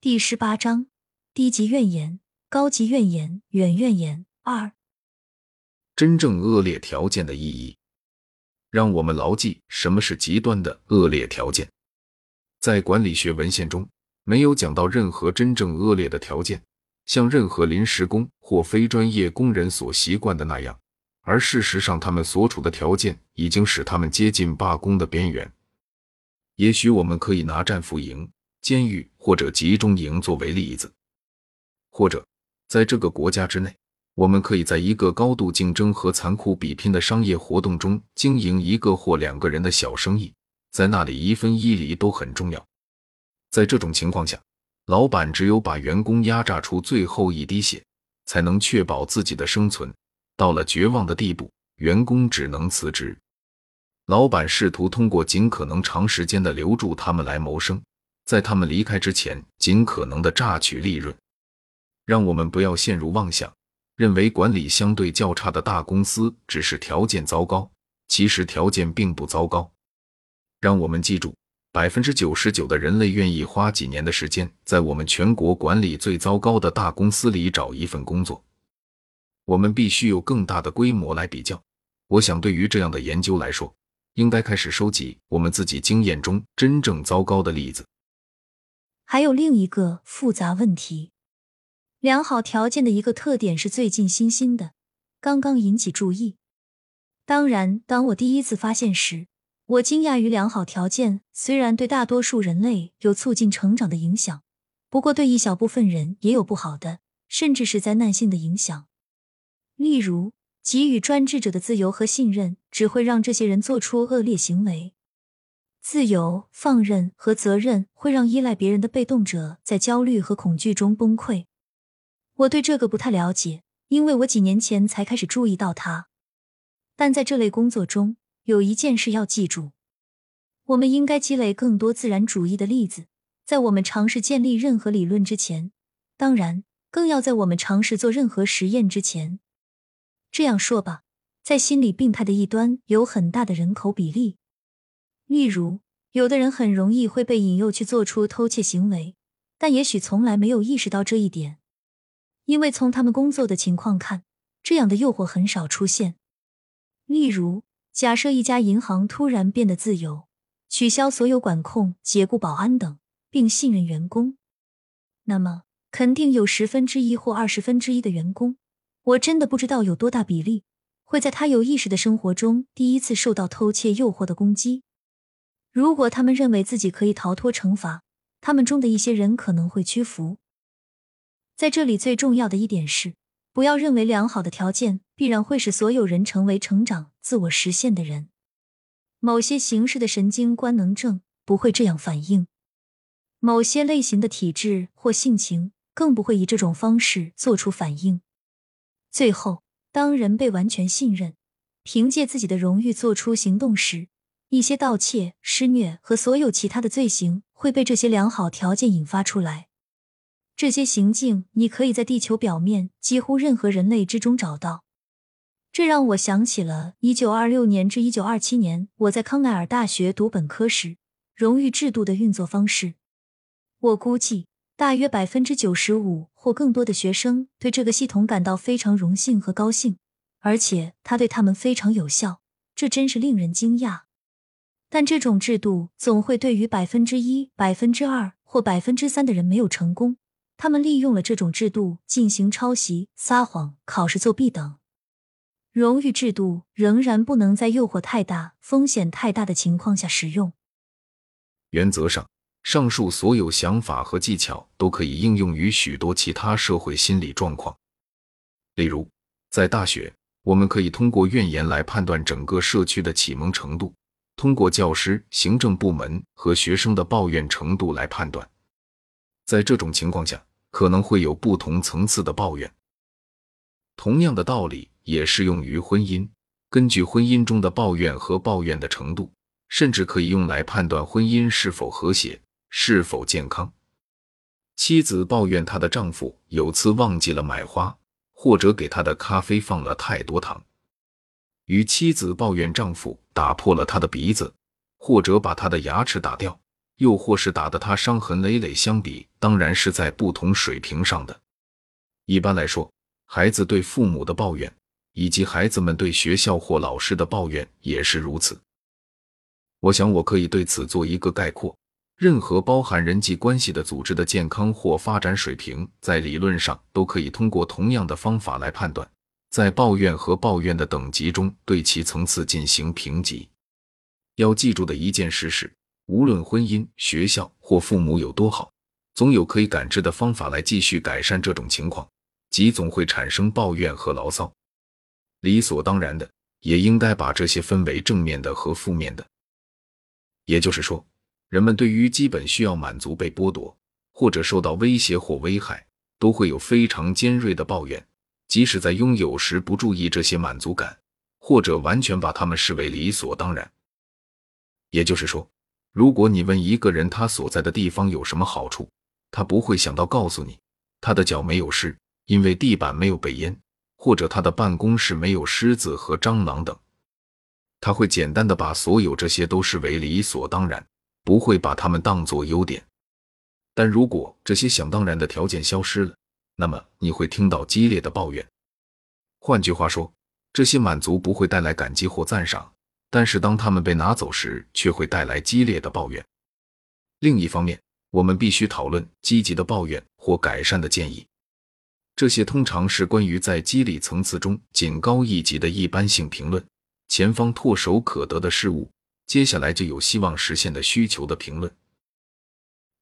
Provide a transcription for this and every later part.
第十八章：低级怨言、高级怨言、远怨言二。真正恶劣条件的意义，让我们牢记什么是极端的恶劣条件。在管理学文献中，没有讲到任何真正恶劣的条件，像任何临时工或非专业工人所习惯的那样。而事实上，他们所处的条件已经使他们接近罢工的边缘。也许我们可以拿战俘营、监狱或者集中营作为例子，或者在这个国家之内，我们可以在一个高度竞争和残酷比拼的商业活动中经营一个或两个人的小生意，在那里一分一厘都很重要。在这种情况下，老板只有把员工压榨出最后一滴血，才能确保自己的生存。到了绝望的地步，员工只能辞职。老板试图通过尽可能长时间的留住他们来谋生，在他们离开之前，尽可能的榨取利润。让我们不要陷入妄想，认为管理相对较差的大公司只是条件糟糕，其实条件并不糟糕。让我们记住，百分之九十九的人类愿意花几年的时间，在我们全国管理最糟糕的大公司里找一份工作。我们必须有更大的规模来比较。我想，对于这样的研究来说，应该开始收集我们自己经验中真正糟糕的例子。还有另一个复杂问题：良好条件的一个特点是最近新兴的，刚刚引起注意。当然，当我第一次发现时，我惊讶于良好条件虽然对大多数人类有促进成长的影响，不过对一小部分人也有不好的，甚至是灾难性的影响。例如，给予专制者的自由和信任，只会让这些人做出恶劣行为。自由、放任和责任会让依赖别人的被动者在焦虑和恐惧中崩溃。我对这个不太了解，因为我几年前才开始注意到它。但在这类工作中，有一件事要记住：我们应该积累更多自然主义的例子，在我们尝试建立任何理论之前，当然，更要在我们尝试做任何实验之前。这样说吧，在心理病态的一端有很大的人口比例。例如，有的人很容易会被引诱去做出偷窃行为，但也许从来没有意识到这一点，因为从他们工作的情况看，这样的诱惑很少出现。例如，假设一家银行突然变得自由，取消所有管控、解雇保安等，并信任员工，那么肯定有十分之一或二十分之一的员工。我真的不知道有多大比例会在他有意识的生活中第一次受到偷窃诱惑的攻击。如果他们认为自己可以逃脱惩罚，他们中的一些人可能会屈服。在这里最重要的一点是，不要认为良好的条件必然会使所有人成为成长、自我实现的人。某些形式的神经官能症不会这样反应，某些类型的体质或性情更不会以这种方式做出反应。最后，当人被完全信任，凭借自己的荣誉做出行动时，一些盗窃、施虐和所有其他的罪行会被这些良好条件引发出来。这些行径你可以在地球表面几乎任何人类之中找到。这让我想起了1926年至1927年我在康奈尔大学读本科时，荣誉制度的运作方式。我估计。大约百分之九十五或更多的学生对这个系统感到非常荣幸和高兴，而且它对他们非常有效，这真是令人惊讶。但这种制度总会对于百分之一、百分之二或百分之三的人没有成功，他们利用了这种制度进行抄袭、撒谎、考试作弊等。荣誉制度仍然不能在诱惑太大、风险太大的情况下使用。原则上。上述所有想法和技巧都可以应用于许多其他社会心理状况。例如，在大学，我们可以通过怨言来判断整个社区的启蒙程度；通过教师、行政部门和学生的抱怨程度来判断。在这种情况下，可能会有不同层次的抱怨。同样的道理也适用于婚姻。根据婚姻中的抱怨和抱怨的程度，甚至可以用来判断婚姻是否和谐。是否健康？妻子抱怨她的丈夫有次忘记了买花，或者给她的咖啡放了太多糖；与妻子抱怨丈夫打破了她的鼻子，或者把她的牙齿打掉，又或是打得他伤痕累累相比，当然是在不同水平上的。一般来说，孩子对父母的抱怨，以及孩子们对学校或老师的抱怨也是如此。我想，我可以对此做一个概括：任何包含人际关系的组织的健康或发展水平，在理论上都可以通过同样的方法来判断，在抱怨和抱怨的等级中对其层次进行评级。要记住的一件事是。无论婚姻、学校或父母有多好，总有可以感知的方法来继续改善这种情况，即总会产生抱怨和牢骚。理所当然的，也应该把这些分为正面的和负面的。也就是说，人们对于基本需要满足被剥夺，或者受到威胁或危害，都会有非常尖锐的抱怨，即使在拥有时不注意这些满足感，或者完全把他们视为理所当然。也就是说。如果你问一个人他所在的地方有什么好处，他不会想到告诉你他的脚没有湿，因为地板没有被淹，或者他的办公室没有虱子和蟑螂等。他会简单的把所有这些都视为理所当然，不会把他们当作优点。但如果这些想当然的条件消失了，那么你会听到激烈的抱怨。换句话说，这些满足不会带来感激或赞赏。但是当他们被拿走时，却会带来激烈的抱怨。另一方面，我们必须讨论积极的抱怨或改善的建议。这些通常是关于在激励层次中仅高一级的一般性评论，前方唾手可得的事物，接下来就有希望实现的需求的评论。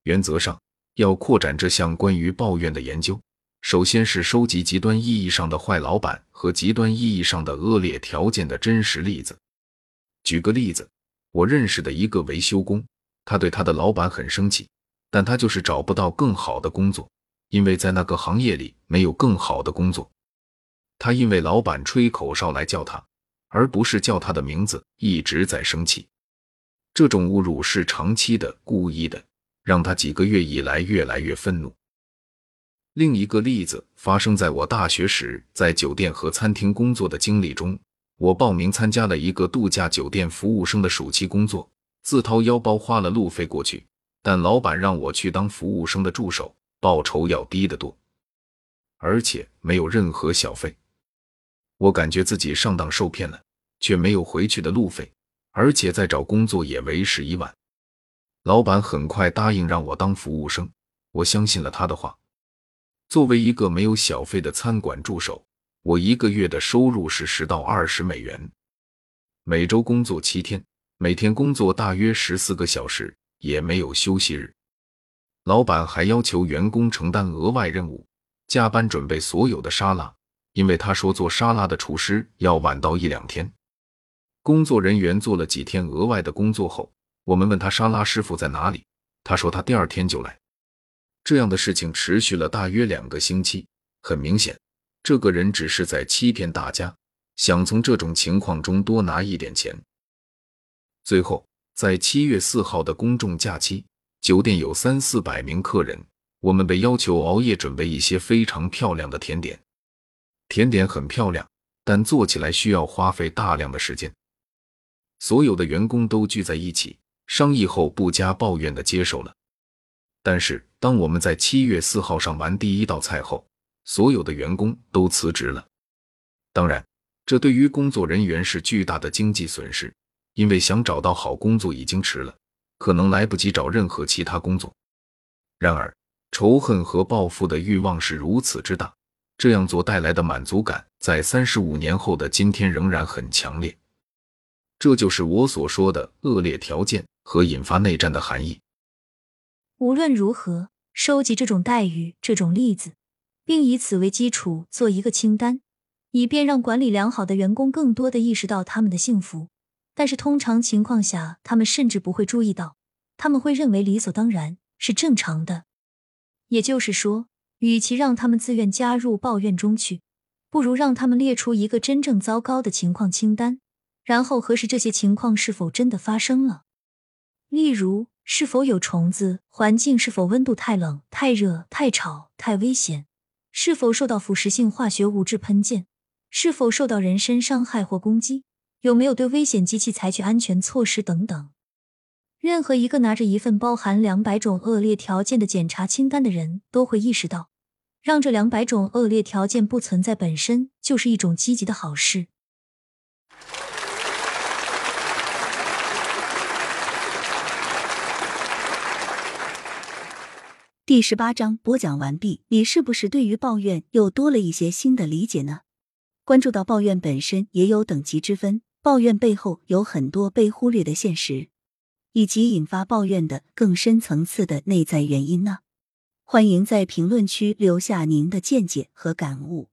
原则上，要扩展这项关于抱怨的研究，首先是收集极端意义上的坏老板和极端意义上的恶劣条件的真实例子。举个例子，我认识的一个维修工，他对他的老板很生气，但他就是找不到更好的工作，因为在那个行业里没有更好的工作。他因为老板吹口哨来叫他，而不是叫他的名字，一直在生气。这种侮辱是长期的、故意的，让他几个月以来越来越愤怒。另一个例子发生在我大学时在酒店和餐厅工作的经历中。我报名参加了一个度假酒店服务生的暑期工作，自掏腰包花了路费过去，但老板让我去当服务生的助手，报酬要低得多，而且没有任何小费。我感觉自己上当受骗了，却没有回去的路费，而且再找工作也为时已晚。老板很快答应让我当服务生，我相信了他的话。作为一个没有小费的餐馆助手。我一个月的收入是十到二十美元，每周工作七天，每天工作大约十四个小时，也没有休息日。老板还要求员工承担额外任务，加班准备所有的沙拉，因为他说做沙拉的厨师要晚到一两天。工作人员做了几天额外的工作后，我们问他沙拉师傅在哪里，他说他第二天就来。这样的事情持续了大约两个星期，很明显。这个人只是在欺骗大家，想从这种情况中多拿一点钱。最后，在七月四号的公众假期，酒店有三四百名客人，我们被要求熬夜准备一些非常漂亮的甜点。甜点很漂亮，但做起来需要花费大量的时间。所有的员工都聚在一起商议后，不加抱怨的接受了。但是，当我们在七月四号上完第一道菜后，所有的员工都辞职了，当然，这对于工作人员是巨大的经济损失，因为想找到好工作已经迟了，可能来不及找任何其他工作。然而，仇恨和报复的欲望是如此之大，这样做带来的满足感，在三十五年后的今天仍然很强烈。这就是我所说的恶劣条件和引发内战的含义。无论如何，收集这种待遇，这种例子。并以此为基础做一个清单，以便让管理良好的员工更多的意识到他们的幸福。但是通常情况下，他们甚至不会注意到，他们会认为理所当然是正常的。也就是说，与其让他们自愿加入抱怨中去，不如让他们列出一个真正糟糕的情况清单，然后核实这些情况是否真的发生了。例如，是否有虫子？环境是否温度太冷、太热、太吵、太危险？是否受到腐蚀性化学物质喷溅？是否受到人身伤害或攻击？有没有对危险机器采取安全措施？等等。任何一个拿着一份包含两百种恶劣条件的检查清单的人，都会意识到，让这两百种恶劣条件不存在本身就是一种积极的好事。第十八章播讲完毕。你是不是对于抱怨又多了一些新的理解呢？关注到抱怨本身也有等级之分，抱怨背后有很多被忽略的现实，以及引发抱怨的更深层次的内在原因呢？欢迎在评论区留下您的见解和感悟。